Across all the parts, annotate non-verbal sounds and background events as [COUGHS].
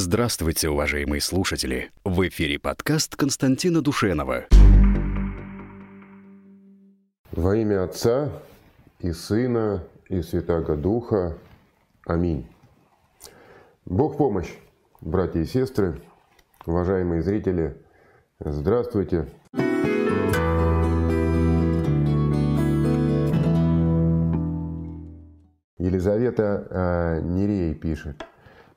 Здравствуйте, уважаемые слушатели! В эфире подкаст Константина Душенова. Во имя Отца и Сына и Святаго Духа. Аминь. Бог помощь, братья и сестры, уважаемые зрители, здравствуйте. Елизавета э, Нерей пишет.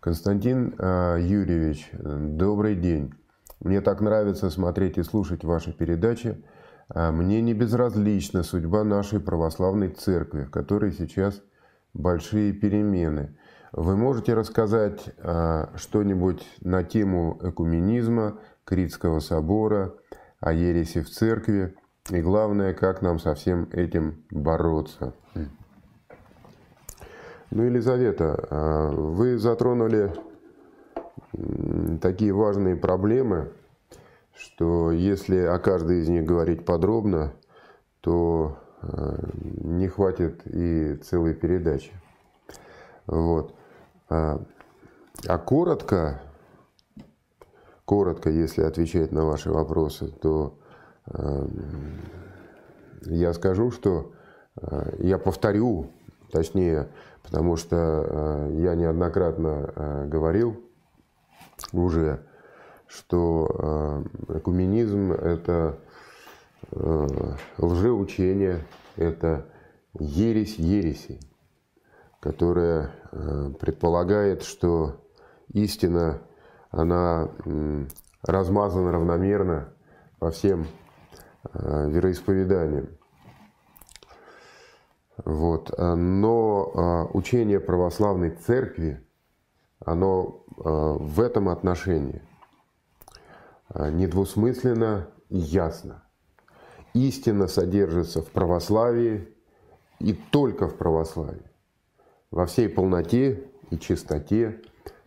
Константин э, Юрьевич, добрый день. Мне так нравится смотреть и слушать ваши передачи. А мне не безразлична судьба нашей православной церкви, в которой сейчас большие перемены. Вы можете рассказать э, что-нибудь на тему экуменизма, Критского собора, о ереси в церкви и главное, как нам со всем этим бороться? Ну, Елизавета, а, вы затронули такие важные проблемы, что если о каждой из них говорить подробно, то а, не хватит и целой передачи. Вот. А, а коротко, коротко, если отвечать на ваши вопросы, то я скажу, что я повторю, точнее, потому что э, я неоднократно э, говорил уже, что э, экуменизм – это лжеучение, это ересь ересей, которая предполагает, что истина, она размазана равномерно по всем вероисповеданиям. Вот. Э, но э, учение православной церкви, оно э, в этом отношении недвусмысленно и ясно. Истина содержится в православии и только в православии. Во всей полноте и чистоте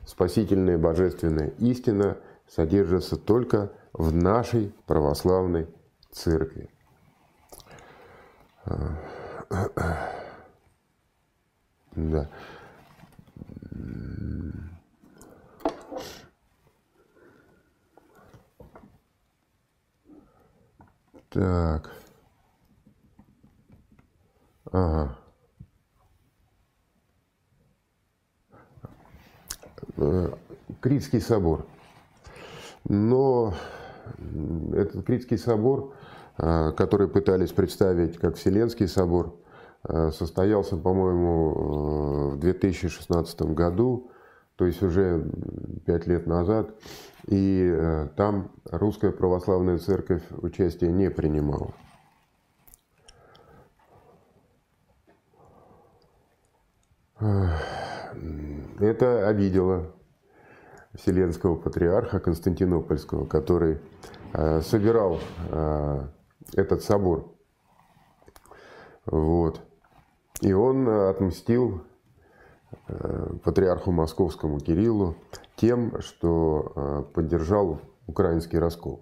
спасительная божественная истина содержится только в нашей православной церкви. Да. Так. Ага. Э, Критский собор. Но этот Критский собор, э, который пытались представить как Вселенский собор, состоялся, по-моему, э, в 2016 году, то есть уже пять лет назад, и э, там Русская Православная Церковь участие не принимала. Это обидело Вселенского патриарха Константинопольского, который собирал этот собор. Вот. И он э, отмстил э, патриарху московскому Кириллу тем, что э, поддержал украинский раскол.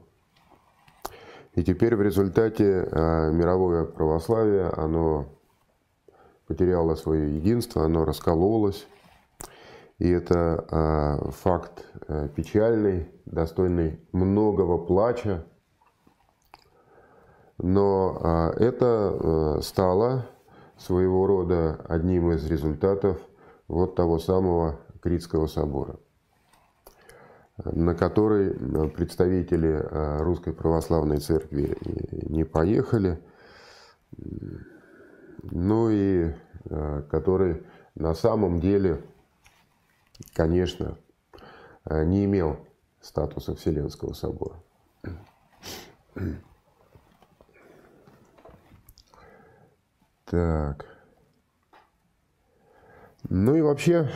И теперь в результате мировое православие, оно потеряло свое единство, оно раскололось. И это факт печальный, достойный многого плача. Но это стало своего рода одним из результатов вот того самого Критского собора, на который представители э, Русской Православной Церкви не поехали, ну и э, который на самом деле, конечно, э, не имел статуса Вселенского собора. Так. Ну и вообще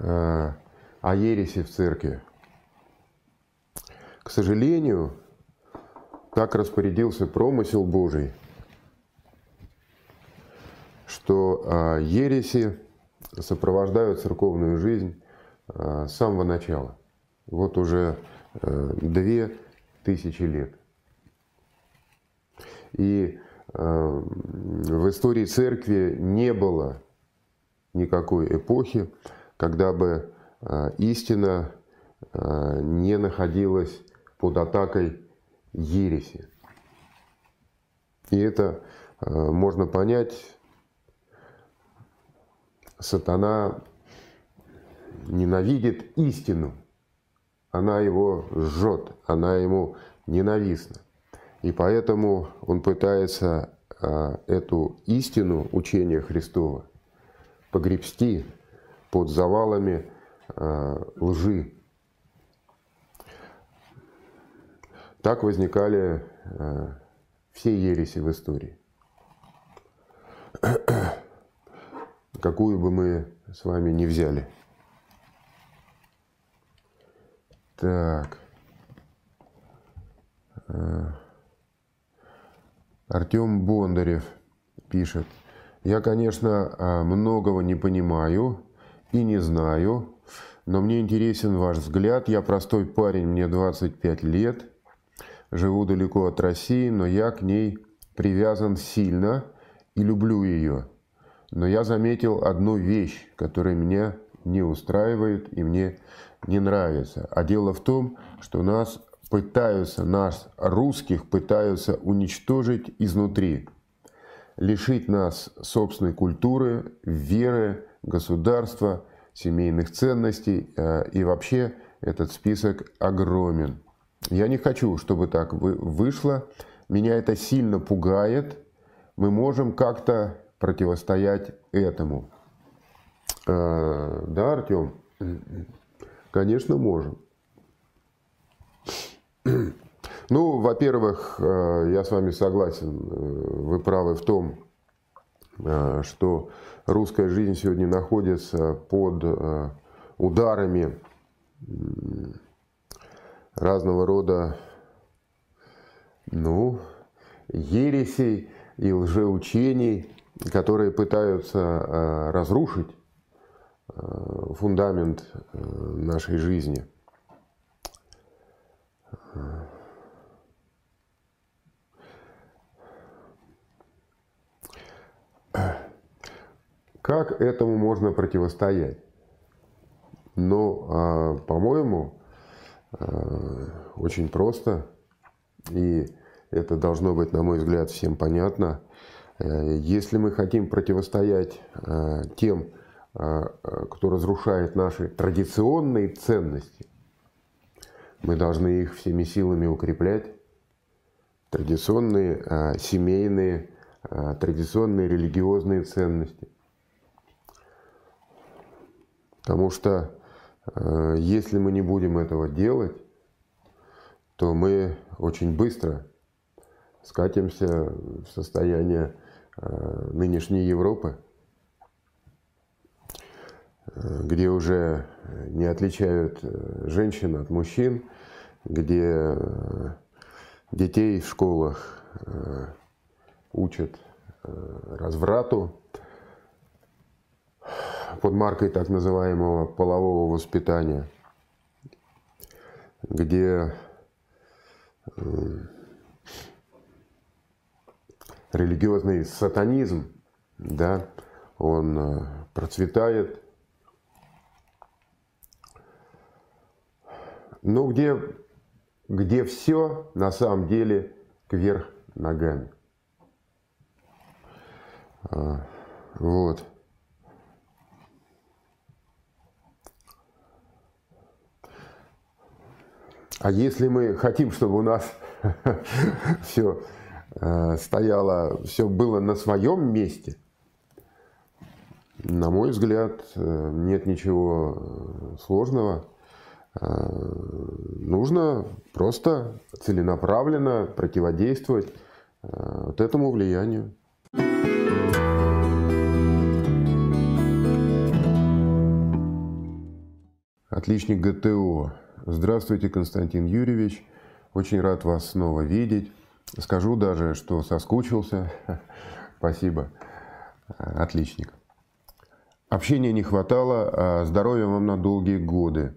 э, о ереси в церкви. К сожалению, так распорядился промысел Божий, что э, ереси сопровождают церковную жизнь э, с самого начала. Вот уже э, две тысячи лет. И в истории церкви не было никакой эпохи, когда бы э, истина не находилась под атакой ереси. И это можно понять. Сатана ненавидит истину. Она его жжет, она ему ненавистна. И поэтому он пытается эту истину учения Христова погребсти под завалами лжи. Так возникали все ереси в истории. [COUGHS] Какую бы мы с вами не взяли. Так. Артем Бондарев пишет. Я, конечно, а, многого не понимаю и не знаю, но мне интересен ваш взгляд. Я простой парень, мне 25 лет, живу далеко от России, но я к ней привязан сильно и люблю ее. Но я заметил одну вещь, которая меня не устраивает и мне не нравится. А дело в том, что нас пытаются, нас, русских, пытаются уничтожить изнутри, лишить нас собственной культуры, веры, государства, семейных ценностей. Э, и вообще этот список огромен. Я не хочу, чтобы так вышло. Меня это сильно пугает. Мы можем как-то противостоять этому. Э, да, Артем? Конечно, можем. Ну, во-первых, э, я с вами согласен, э, вы правы в том, э, что русская жизнь сегодня находится под ударами разного рода ну, ересей и лжеучений, которые пытаются разрушить фундамент нашей жизни – как этому можно противостоять? Ну, а, по-моему, а, очень просто. И это должно быть, на мой взгляд, всем понятно. Э, если мы хотим противостоять а, тем, кто разрушает наши традиционные ценности, мы должны их всеми силами укреплять. Традиционные семейные, традиционные религиозные ценности. Потому что а, если мы не будем этого делать, то мы очень быстро скатимся в состояние нынешней Европы, где уже не отличают женщин от мужчин, где э, детей в школах э, учат э, разврату под маркой так называемого полового воспитания, где религиозный сатанизм, да, он процветает. Но где где все на самом деле кверх ногами. А, вот. А если мы хотим, чтобы у нас [LAUGHS] все а, стояло, все было на своем месте, на мой взгляд, э, нет ничего сложного Э, нужно просто целенаправленно противодействовать э, вот этому влиянию. Отличник ГТО. Здравствуйте, Константин Юрьевич. Очень рад вас снова видеть. Скажу даже, что соскучился. [LAUGHS] Спасибо. Отличник. Общения не хватало, а здоровья вам на долгие годы.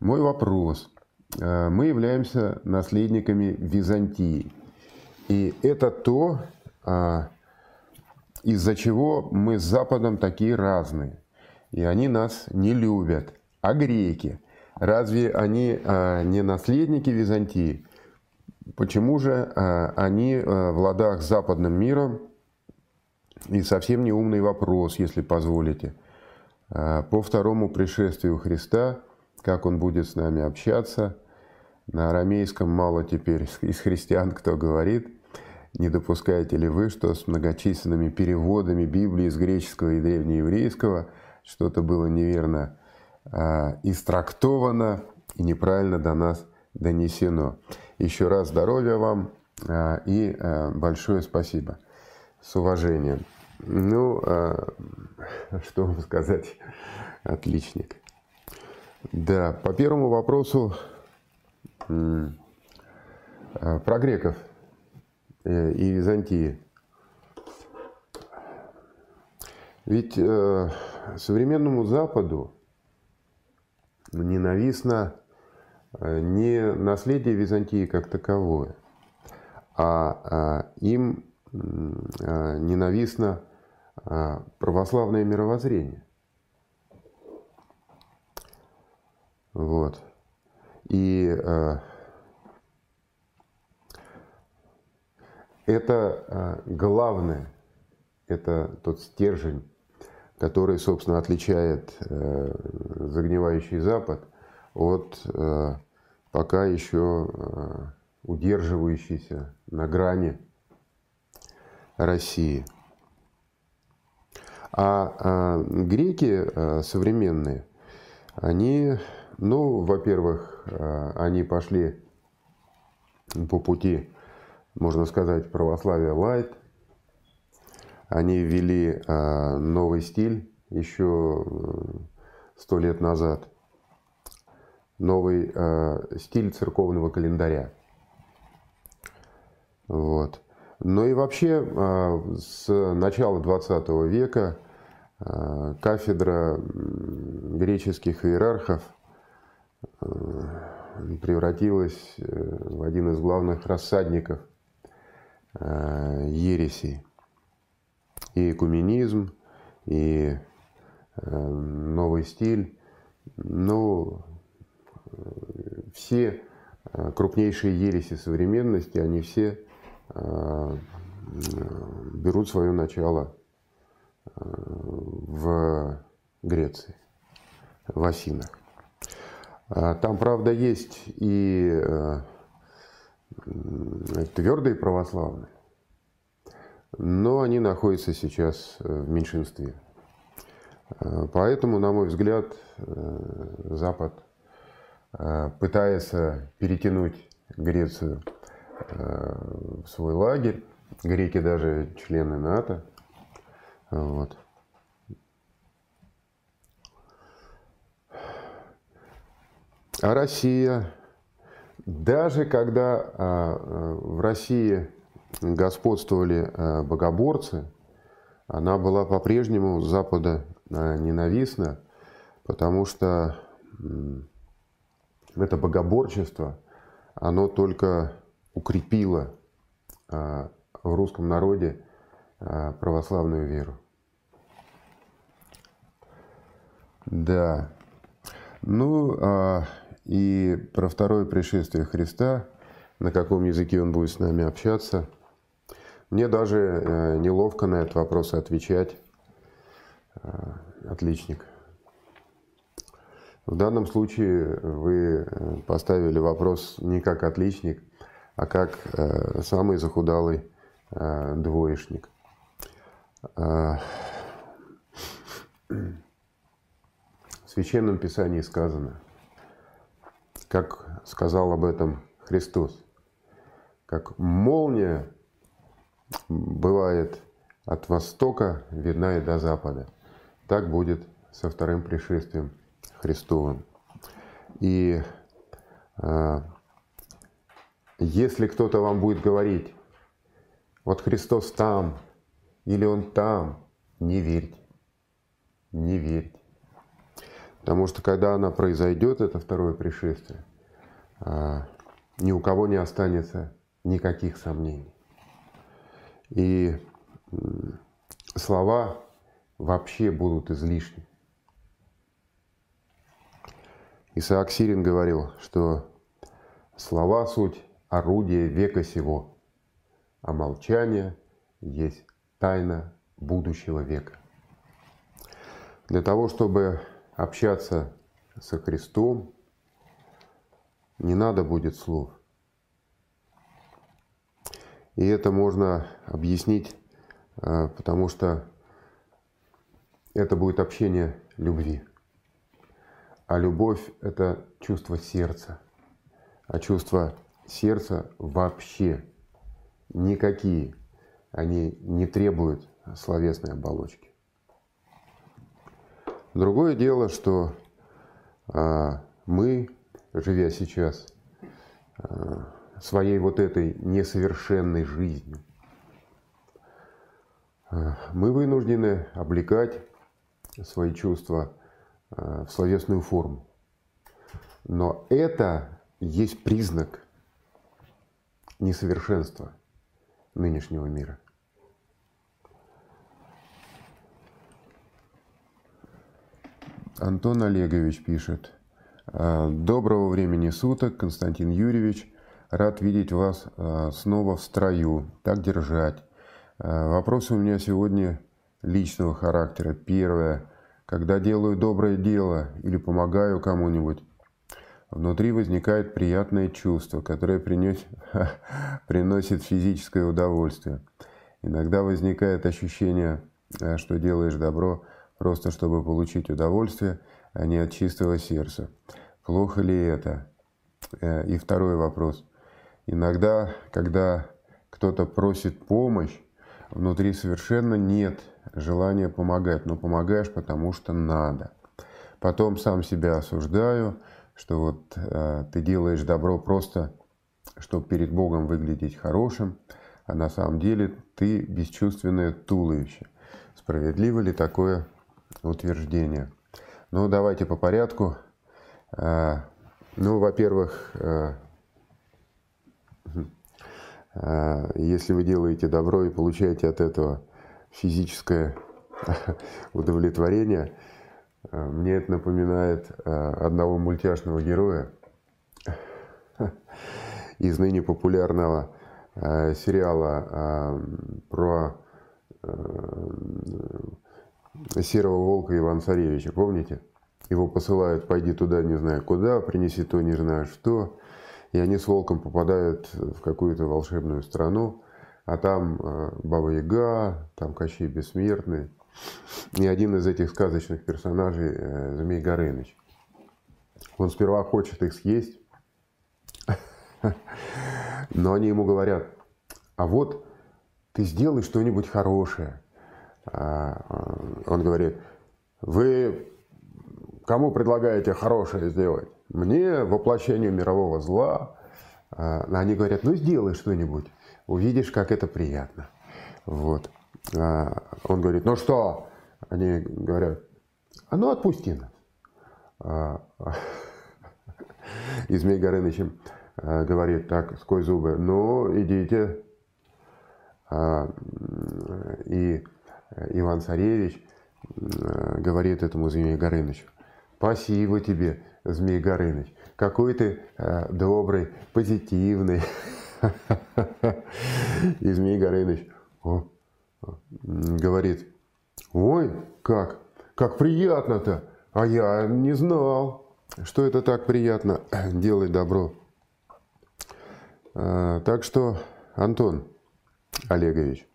Мой вопрос. Э, мы являемся наследниками Византии. И это то, а, из-за чего мы с Западом такие разные. И они нас не любят. А греки? Разве они а, не наследники Византии? Почему же а, они а, в ладах с западным миром? И совсем не умный вопрос, если позволите. По второму пришествию Христа, как он будет с нами общаться, на арамейском мало теперь [LAUGHS] из христиан кто говорит, не допускаете ли вы, что с многочисленными переводами Библии с греческого и древнееврейского что-то было неверно истрактовано и неправильно до нас донесено. Еще раз здоровья вам а, и а, большое спасибо. С уважением. Ну, что вам сказать, отличник. Да, по первому вопросу про греков э, и Византии. Ведь э, современному Западу ненавистно э, не наследие Византии как таковое, а, а им а, ненавистно а, православное мировоззрение. Вот. И это главное, это тот стержень который, собственно, отличает э, загнивающий Запад от э, пока еще э, удерживающейся на грани России. А, а греки а, современные, они, ну, во-первых, а, они пошли по пути, можно сказать, православия лайт – они ввели а, новый стиль еще э, сто лет назад. Новый а, стиль церковного календаря. Вот. Но и вообще а, с начала 20 века кафедра греческих иерархов превратилась э, в один из главных рассадников ересей и экуменизм, и э, новый стиль. Ну, все э, крупнейшие ереси современности, они все э, берут свое начало в Греции, в Афинах. А там, правда, есть и твердые православные, но они находятся сейчас э, в меньшинстве. Э, поэтому, на мой взгляд, э, Запад пытается перетянуть Грецию в свой лагерь. Греки даже члены НАТО. Вот. А Россия, даже когда в России господствовали э, богоборцы, она была по-прежнему с Запада э, ненавистна, потому что это богоборчество, оно только укрепило э, в русском народе православную веру. Да. Ну, а, и про второе пришествие Христа, на каком языке он будет с нами общаться – мне даже э, неловко на этот вопрос отвечать. Э, отличник. В данном случае вы э, поставили вопрос не как отличник, а как самый захудалый двоечник. В Священном Писании сказано, как сказал об этом Христос, как молния бывает от востока видна и до запада. Так будет со вторым пришествием Христовым. И э, если кто-то вам будет говорить, вот Христос там, или Он там, не верьте, не верьте. Потому что когда она произойдет, это второе пришествие, э, ни у кого не останется никаких сомнений. И слова вообще будут излишни. Исаак Сирин говорил, что слова суть орудие века сего, а молчание есть тайна будущего века. Для того, чтобы общаться со Христом, не надо будет слов. И это можно объяснить, э, потому что это будет общение любви. А любовь – это чувство сердца. А чувство сердца вообще никакие, они не требуют словесной оболочки. Другое дело, что а, мы, живя сейчас а, своей вот этой несовершенной жизнью, мы вынуждены облекать свои чувства а, в словесную форму. Но это есть признак несовершенства нынешнего мира. Антон Олегович пишет. «А, Доброго времени суток, Константин Юрьевич. Рад видеть вас а, снова в строю. Так держать. А, Вопросы у меня сегодня личного характера. Первое. Когда делаю доброе дело или помогаю кому-нибудь, внутри возникает приятное чувство, которое принес, [LAUGHS] приносит физическое удовольствие. Иногда возникает ощущение, что делаешь добро – просто чтобы получить удовольствие, а не от чистого сердца. Плохо ли это? Э, и второй вопрос. Иногда, когда кто-то просит помощь, внутри совершенно нет желания помогать, но помогаешь, потому что надо. Потом сам себя осуждаю, что вот э, ты делаешь добро просто, чтобы перед Богом выглядеть хорошим, а на самом деле ты бесчувственное туловище. Справедливо ли такое утверждения. Ну, давайте по порядку. А, ну, во-первых, а, если вы делаете добро и получаете от этого физическое [LAUGHS] удовлетворение, мне это напоминает одного мультяшного героя [LAUGHS] из ныне популярного сериала про Серого Волка Ивана Царевича, помните? Его посылают, пойди туда, не знаю куда, принеси то, не знаю что. И они с Волком попадают в какую-то волшебную страну, а там э, Баба Яга, там Кощей Бессмертный. И один из этих сказочных персонажей э, Змей Горыныч. Он сперва хочет их съесть, [LAUGHS] но они ему говорят, а вот ты сделай что-нибудь хорошее – а, а, он говорит, вы кому предлагаете хорошее сделать? Мне воплощению мирового зла. А, они говорят, ну сделай что-нибудь, увидишь, как это приятно. Вот. Он говорит, ну что? Они говорят, а ну отпусти нас. [LAUGHS] И Змей Горыныч говорит так сквозь зубы, ну идите. И Иван Царевич э, говорит этому Змею Горынычу, спасибо тебе, Змей Горыныч, какой ты э, добрый, позитивный. И Змей Горыныч говорит, ой, как, как приятно-то, а я не знал, что это так приятно [CLEARS THROAT] делать добро. Э, так что, Антон Олегович,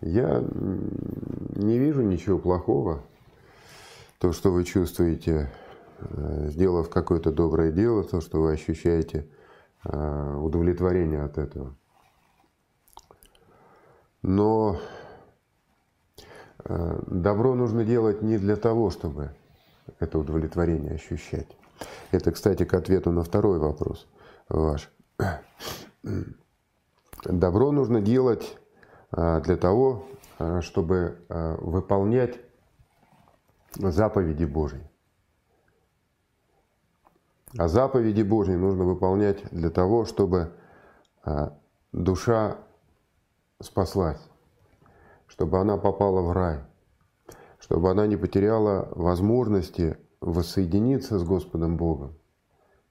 я не вижу ничего плохого. То, что вы чувствуете, сделав какое-то доброе дело, то, что вы ощущаете э, удовлетворение от этого. Но э, добро нужно делать не для того, чтобы это удовлетворение ощущать. Это, кстати, к ответу на второй вопрос ваш. Добро нужно делать для того, чтобы выполнять заповеди Божьи. А заповеди Божьи нужно выполнять для того, чтобы душа спаслась, чтобы она попала в рай, чтобы она не потеряла возможности воссоединиться с Господом Богом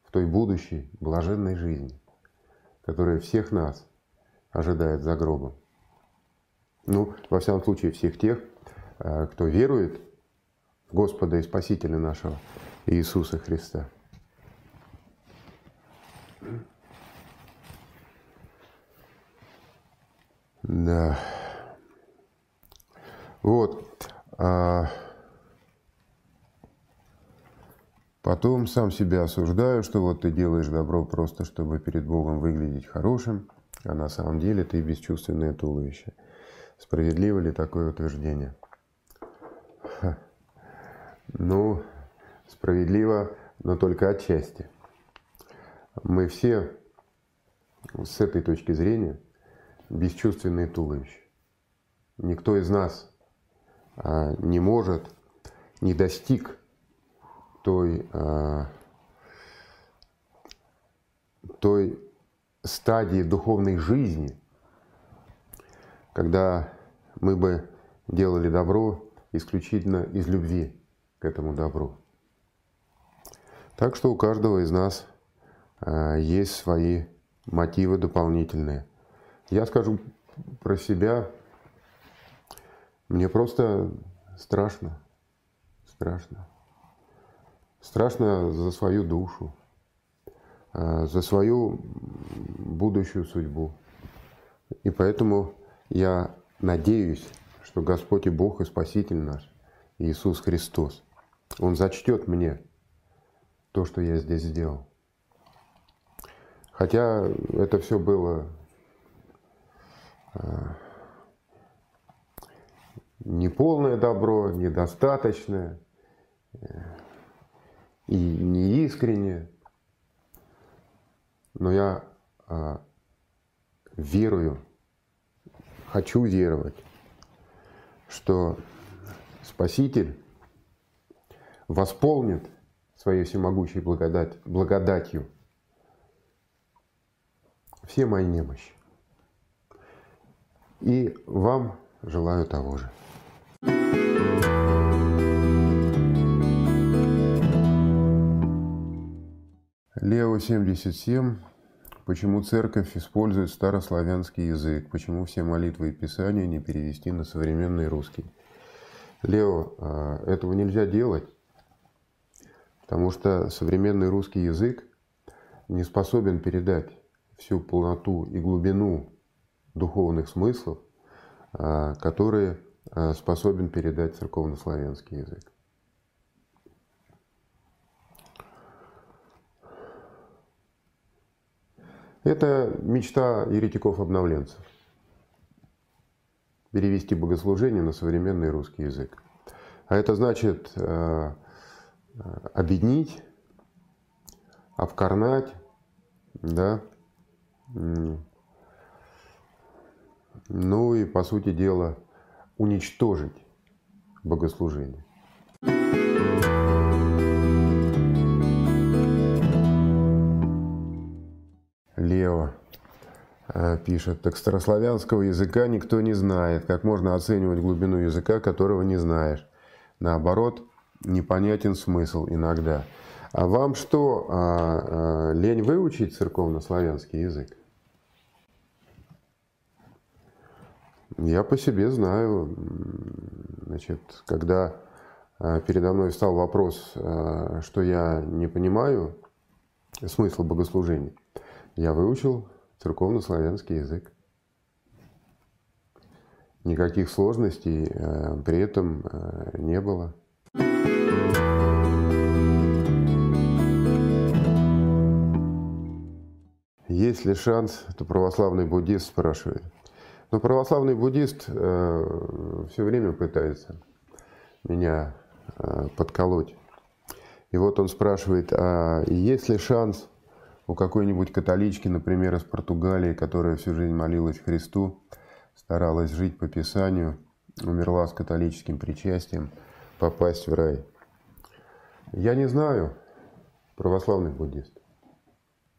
в той будущей блаженной жизни, которая всех нас ожидает за гробом. Ну, во всяком случае, всех тех, э, кто верует в Господа и Спасителя нашего Иисуса Христа. Да. Вот. А потом сам себя осуждаю, что вот ты делаешь добро просто, чтобы перед Богом выглядеть хорошим, а на самом деле ты бесчувственное туловище. Справедливо ли такое утверждение? Ха. Ну, справедливо, но только отчасти. Мы все с этой точки зрения бесчувственные туловища. Никто из нас а, не может, не достиг той, а, той стадии духовной жизни, когда мы бы делали добро исключительно из любви к этому добру. Так что у каждого из нас есть свои мотивы дополнительные. Я скажу про себя, мне просто страшно, страшно. Страшно за свою душу, а, за свою будущую судьбу. И поэтому я надеюсь, что Господь и Бог и Спаситель наш, Иисус Христос, Он зачтет мне то, что я здесь сделал. Хотя это все было а, неполное добро, недостаточное и неискреннее. Но я а, верую, хочу веровать, что Спаситель восполнит своей всемогущей благодать, благодатью все мои немощи. И вам желаю того же. Лео 77. Почему церковь использует старославянский язык? Почему все молитвы и писания не перевести на современный русский? Лео, а, этого нельзя делать, потому что современный русский язык не способен передать всю полноту и глубину духовных смыслов, а, которые а, способен передать церковнославянский язык. Это мечта еретиков-обновленцев. Перевести богослужение на современный русский язык. А это значит э, объединить, обкорнать, да, ну и, по сути дела, уничтожить богослужение. Лео э, пишет, так старославянского языка никто не знает. Как можно оценивать глубину языка, которого не знаешь? Наоборот, непонятен смысл иногда. А вам что, а, а, лень выучить церковно-славянский язык? Я по себе знаю, значит, когда а, передо мной встал вопрос, а, что я не понимаю смысл богослужения, я выучил церковно-славянский язык. Никаких сложностей а, при этом не было. Есть ли шанс, это православный буддист спрашивает, но православный буддист э, все время пытается меня э, подколоть. И вот он спрашивает, а есть ли шанс у какой-нибудь католички, например, из Португалии, которая всю жизнь молилась Христу, старалась жить по Писанию, умерла с католическим причастием, попасть в рай? Я не знаю, православный буддист.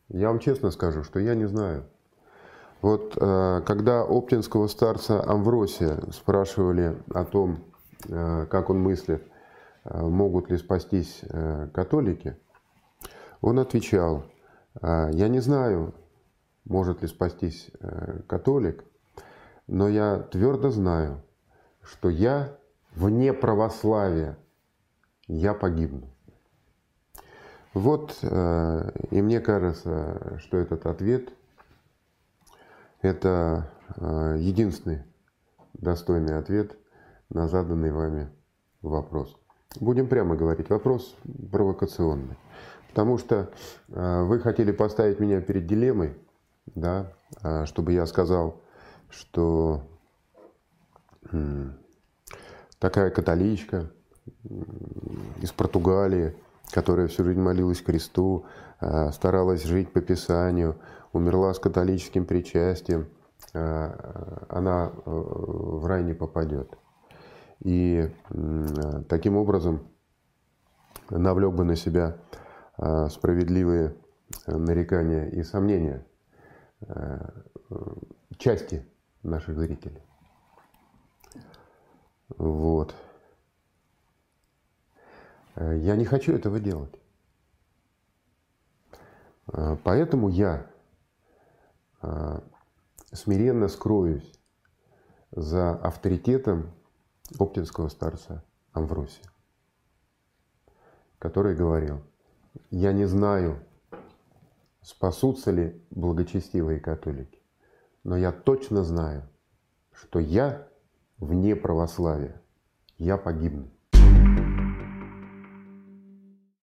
Я вам честно скажу, что я не знаю. Вот э, когда оптинского старца Амвросия спрашивали о том, э, как он мыслит могут ли спастись католики, он отвечал, я не знаю, может ли спастись католик, но я твердо знаю, что я вне православия, я погибну. Вот, и мне кажется, что этот ответ – это единственный достойный ответ на заданный вами вопрос. Будем прямо говорить, вопрос провокационный. Потому что э, вы хотели поставить меня перед дилеммой, да, э, чтобы я сказал, что э, такая католичка из Португалии, которая всю жизнь молилась кресту, э, старалась жить по Писанию, умерла с католическим причастием – Э, она э, в рай не попадет. И таким образом навлек бы на себя справедливые нарекания и сомнения части наших зрителей. Вот. Я не хочу этого делать. Поэтому я смиренно скроюсь за авторитетом оптинского старца Амвросия, который говорил, я не знаю, спасутся ли благочестивые католики, но я точно знаю, что я вне православия, я погибну.